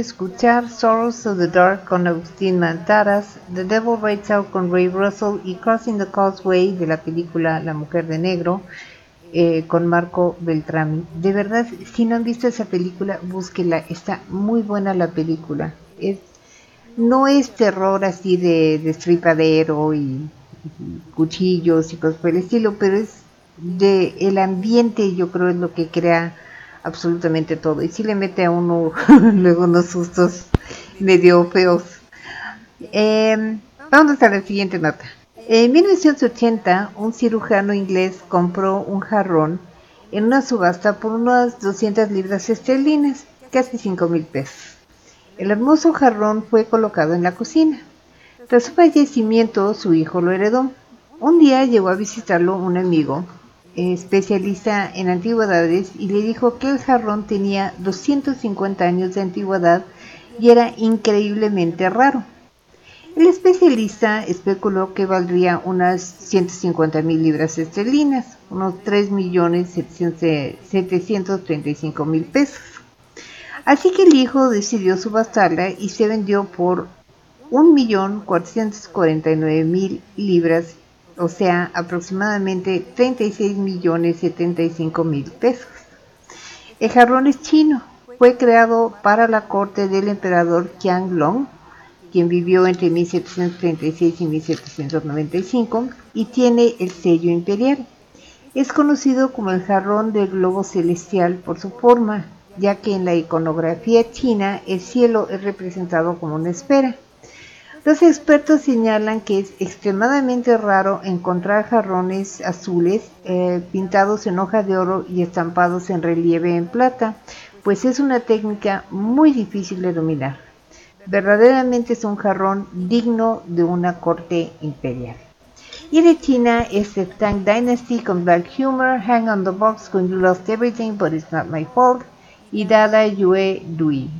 A: Escuchar Sorrows of the Dark con Agustín Mantaras, The Devil Rides Out con Ray Russell y Crossing the Causeway de la película La Mujer de Negro eh, con Marco Beltrami. De verdad, si no han visto esa película, búsquela, está muy buena la película. No es terror así de destripadero y, y cuchillos y cosas por el estilo, pero es de el ambiente, yo creo es lo que crea absolutamente todo. Y si le mete a uno luego unos sustos medio feos. Eh, vamos a la siguiente nota. En 1980, un cirujano inglés compró un jarrón en una subasta por unas 200 libras esterlinas, casi 5 mil pesos. El hermoso jarrón fue colocado en la cocina. Tras su fallecimiento, su hijo lo heredó. Un día llegó a visitarlo un amigo especialista en antigüedades y le dijo que el jarrón tenía 250 años de antigüedad y era increíblemente raro. El especialista especuló que valdría unas 150 mil libras esterlinas, unos 3.735.000 pesos. Así que el hijo decidió subastarla y se vendió por 1.449.000 libras o sea, aproximadamente 36 millones 75 mil pesos. El jarrón es chino, fue creado para la corte del emperador Qianlong, quien vivió entre 1736 y 1795, y tiene el sello imperial. Es conocido como el jarrón del globo celestial por su forma, ya que en la iconografía china el cielo es representado como una esfera. Los expertos señalan que es extremadamente raro encontrar jarrones azules eh, pintados en hoja de oro y estampados en relieve en plata, pues es una técnica muy difícil de dominar. Verdaderamente es un jarrón digno de una corte imperial. Y de China es the Tang Dynasty con Black Humor, Hang on the Box con You Lost Everything But It's Not My Fault y Dada Yue Dui.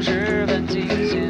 E: 十分清醒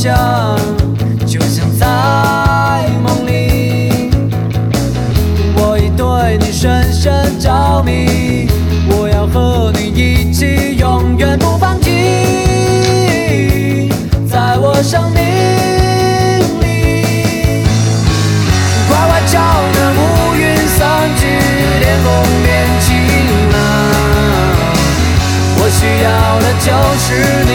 E: 想，就像在梦里。我已对你深深着迷，我要和你一起，永远不放弃。在我生命里，快快叫那乌云散去，天空变晴朗。我需要的就是你，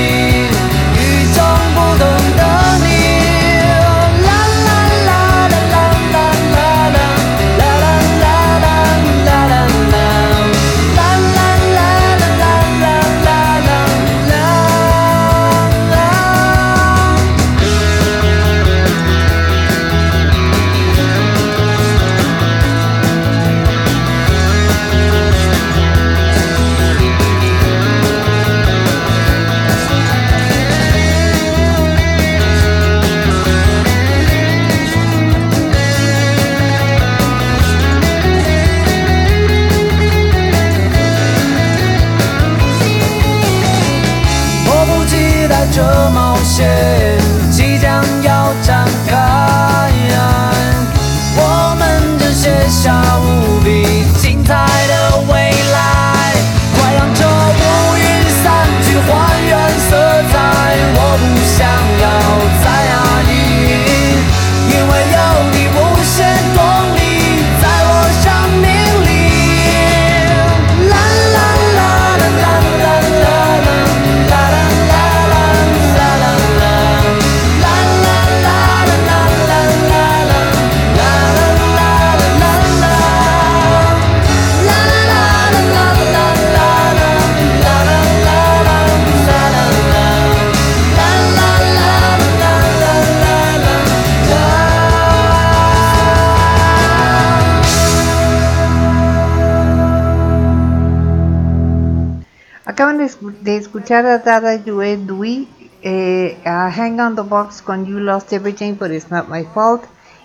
A: escuchar a Dada Yue Dui, eh, a Hang on the Box con You Lost Everything but It's Not My Fault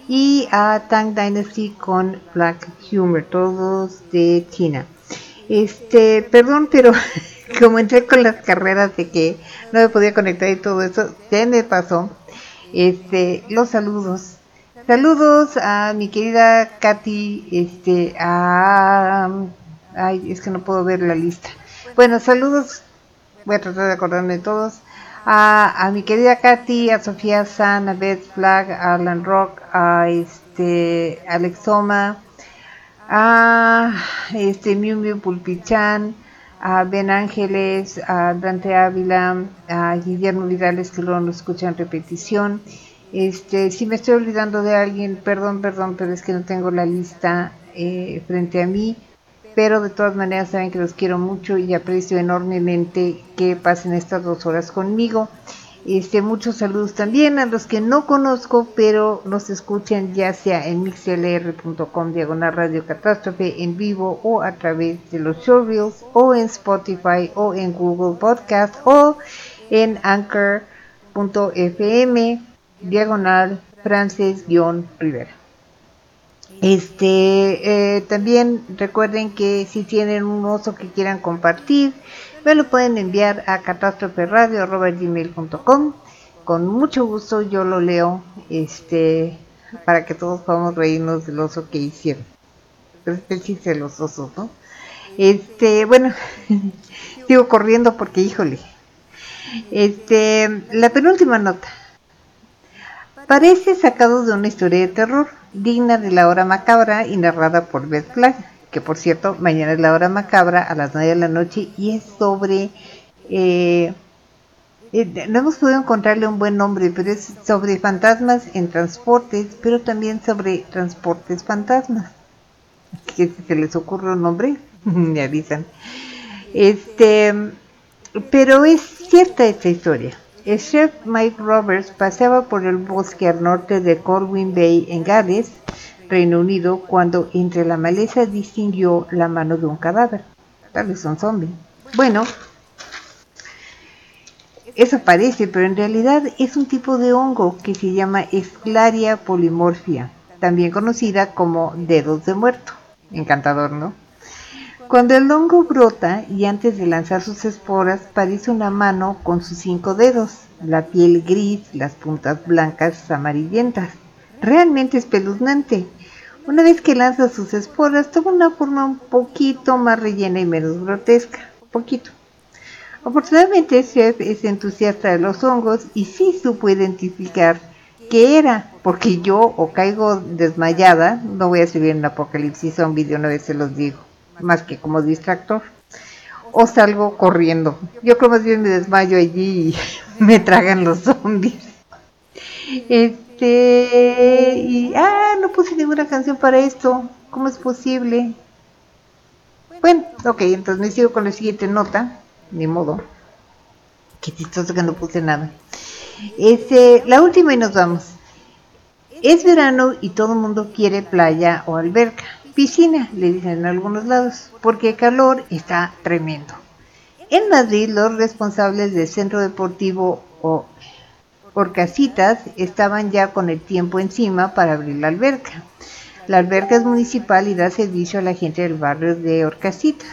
A: y a Tang Dynasty con Black Humor, todos de China. Este, perdón, pero como entré con las carreras de que no me podía conectar y todo eso, ya me pasó. Este, los saludos. Saludos a mi querida Katy, este, a ay, es que no puedo ver la lista. Bueno, saludos, voy a tratar de acordarme de todos. A, a mi querida Katy, a Sofía San, a Beth Flag, a Alan Rock, a este Alex Soma, a este Miu Miu Pulpichan, a Ben Ángeles, a Dante Ávila, a Guillermo Vidales que luego nos escucha en repetición. Este, si me estoy olvidando de alguien, perdón, perdón, pero es que no tengo la lista eh, frente a mí. Pero de todas maneras saben que los quiero mucho y aprecio enormemente que pasen estas dos horas conmigo. Este, muchos saludos también a los que no conozco, pero nos escuchan ya sea en mixlr.com diagonal radio catástrofe en vivo o a través de los showreels o en Spotify o en Google Podcast o en anchor.fm diagonal frances-rivera. Este, eh, también recuerden que si tienen un oso que quieran compartir, me lo pueden enviar a catástroferadio.gmail.com Con mucho gusto yo lo leo, este, para que todos podamos reírnos del oso que hicieron. Pero es chiste de los osos, ¿no? Este, bueno, sigo corriendo porque, híjole. Este, la penúltima nota. Parece sacado de una historia de terror, digna de la hora macabra y narrada por Beth Flag, que por cierto, mañana es la hora macabra a las 9 de la noche y es sobre... eh, eh, no hemos podido encontrarle un buen nombre, pero es sobre fantasmas en transportes, pero también sobre transportes fantasmas. Que si se les ocurre un nombre, me avisan. Este, pero es cierta esta historia. El chef Mike Roberts paseaba por el bosque al norte de Corwin Bay en Gales, Reino Unido, cuando entre la maleza distinguió la mano de un cadáver. Tal vez un zombie. Bueno, eso parece, pero en realidad es un tipo de hongo que se llama Esclaria polymorphia, también conocida como dedos de muerto. Encantador, ¿no? Cuando el hongo brota y antes de lanzar sus esporas parece una mano con sus cinco dedos, la piel gris, las puntas blancas amarillentas. Realmente espeluznante. Una vez que lanza sus esporas toma una forma un poquito más rellena y menos grotesca. Poquito. Afortunadamente Chef es entusiasta de los hongos y sí supo identificar qué era, porque yo o caigo desmayada, no voy a subir en apocalipsis zombie de una vez se los digo, más que como distractor, o salgo corriendo. Yo creo más bien me desmayo allí y me tragan los zombies. Este, y, ah, no puse ninguna canción para esto, ¿cómo es posible? Bueno, ok, entonces me sigo con la siguiente nota, ni modo. Qué chistoso que no puse nada. Este, la última y nos vamos. Es verano y todo el mundo quiere playa o alberca. Piscina, le dicen en algunos lados, porque el calor está tremendo. En Madrid, los responsables del centro deportivo o Orcasitas estaban ya con el tiempo encima para abrir la alberca. La alberca es municipal y da servicio a la gente del barrio de Orcasitas.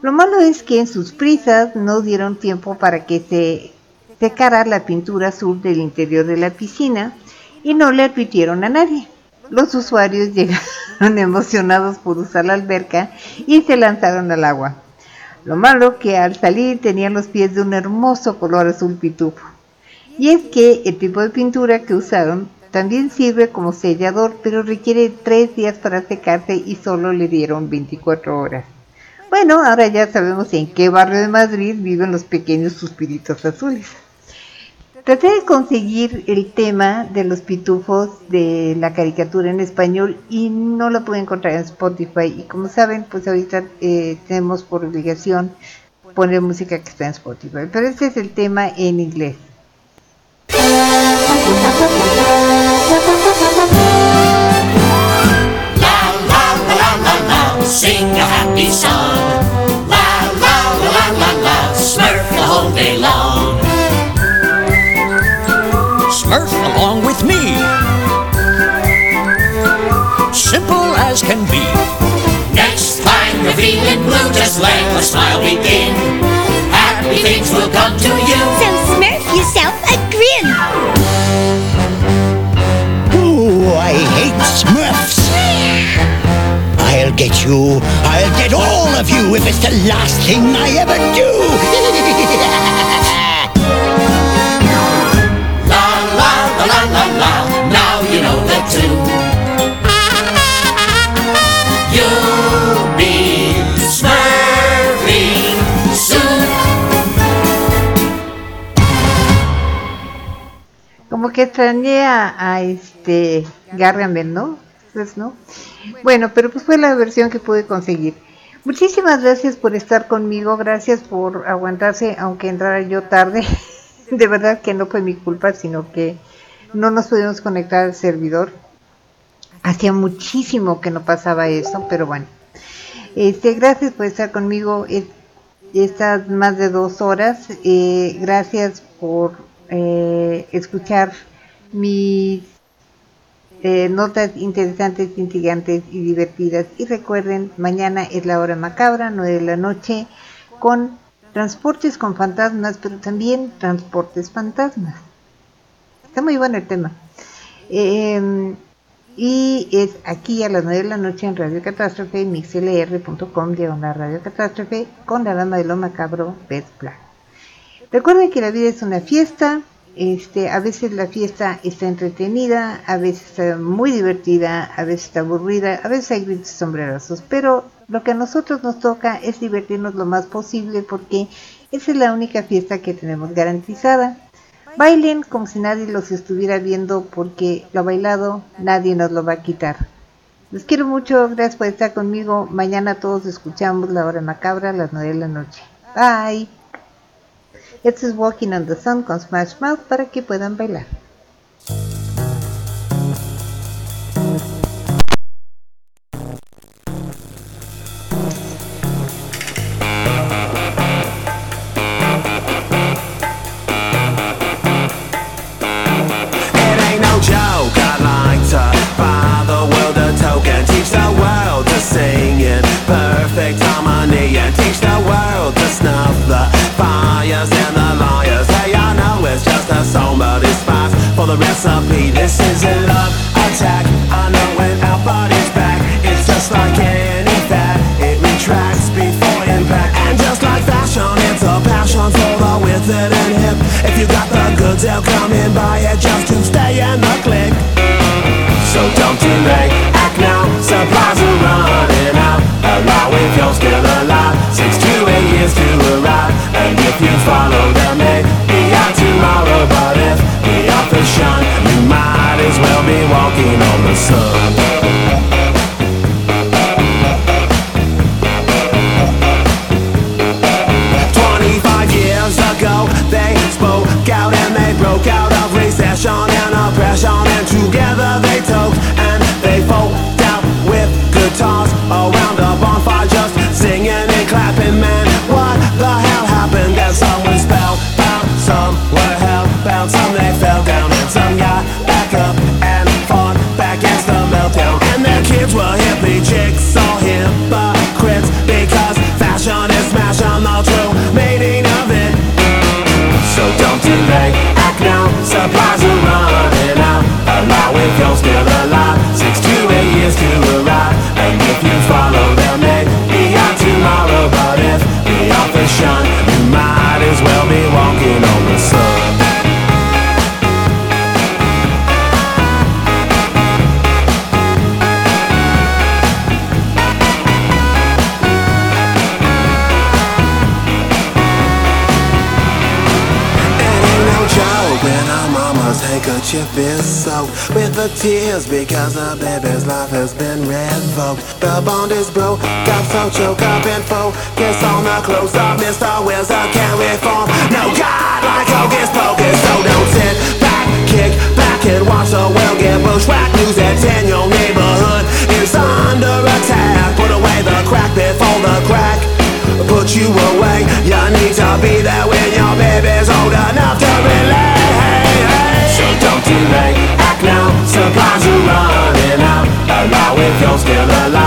A: Lo malo es que en sus prisas no dieron tiempo para que se secara la pintura azul del interior de la piscina y no le advirtieron a nadie. Los usuarios llegaron emocionados por usar la alberca y se lanzaron al agua. Lo malo que al salir tenían los pies de un hermoso color azul pitufo. Y es que el tipo de pintura que usaron también sirve como sellador, pero requiere tres días para secarse y solo le dieron 24 horas. Bueno, ahora ya sabemos en qué barrio de Madrid viven los pequeños suspiritos azules. Traté de conseguir el tema de los pitufos de la caricatura en español y no lo pude encontrar en Spotify. Y como saben, pues ahorita eh, tenemos por obligación poner música que está en Spotify. Pero este es el tema en inglés.
P: Sing a happy song. La la la la la. Smurf the whole day long.
Q: Smurf along with me. Simple as can be.
P: Next time you're feeling blue, just let a smile begin. Happy things will come to you.
R: So smurf yourself a grin.
Q: Ooh, I hate Smurfs. I'll get you. I'll get all of you if it's the last thing I ever do.
A: Como que extrañé a, a este Gargamel, ¿no? Pues no. Bueno, pero pues fue la versión que pude conseguir. Muchísimas gracias por estar conmigo, gracias por aguantarse, aunque entrara yo tarde. De verdad que no fue mi culpa, sino que no nos pudimos conectar al servidor. Hacía muchísimo que no pasaba eso, pero bueno. Este, gracias por estar conmigo es- estas más de dos horas. Eh, gracias por eh, escuchar mis eh, notas interesantes, intrigantes y divertidas. Y recuerden, mañana es la hora macabra, 9 de la noche, con transportes con fantasmas, pero también transportes fantasmas. Está muy bueno el tema. Eh, y es aquí a las 9 de la noche en Radio Catástrofe, mixlr.com, diagonal Radio Catástrofe, con la dama de lo macabro, Beth Black. Recuerden que la vida es una fiesta, este, a veces la fiesta está entretenida, a veces está muy divertida, a veces está aburrida, a veces hay gritos sombrerazos, pero lo que a nosotros nos toca es divertirnos lo más posible porque esa es la única fiesta que tenemos garantizada. Bailen como si nadie los estuviera viendo porque lo bailado nadie nos lo va a quitar. Los quiero mucho, gracias por estar conmigo. Mañana todos escuchamos la hora macabra a las 9 de la noche. Bye. Esto es Walking on the Sun con Smash Mouth para que puedan bailar.
S: If you follow them, they be out tomorrow. But if the others shine, you might as well be walking on the sun. The tears because the baby's life has been revoked. The bond is broke, got so choked up and focused on the close up. Mr. Wills, I can't reform. No God like Hogan's Pocus, so don't sit back, kick back and watch the world get bushwhacked. News that's in your neighborhood is under attack. Put away the crack before the crack. Put you away, you need to be there when your baby's old enough to relax. still alive.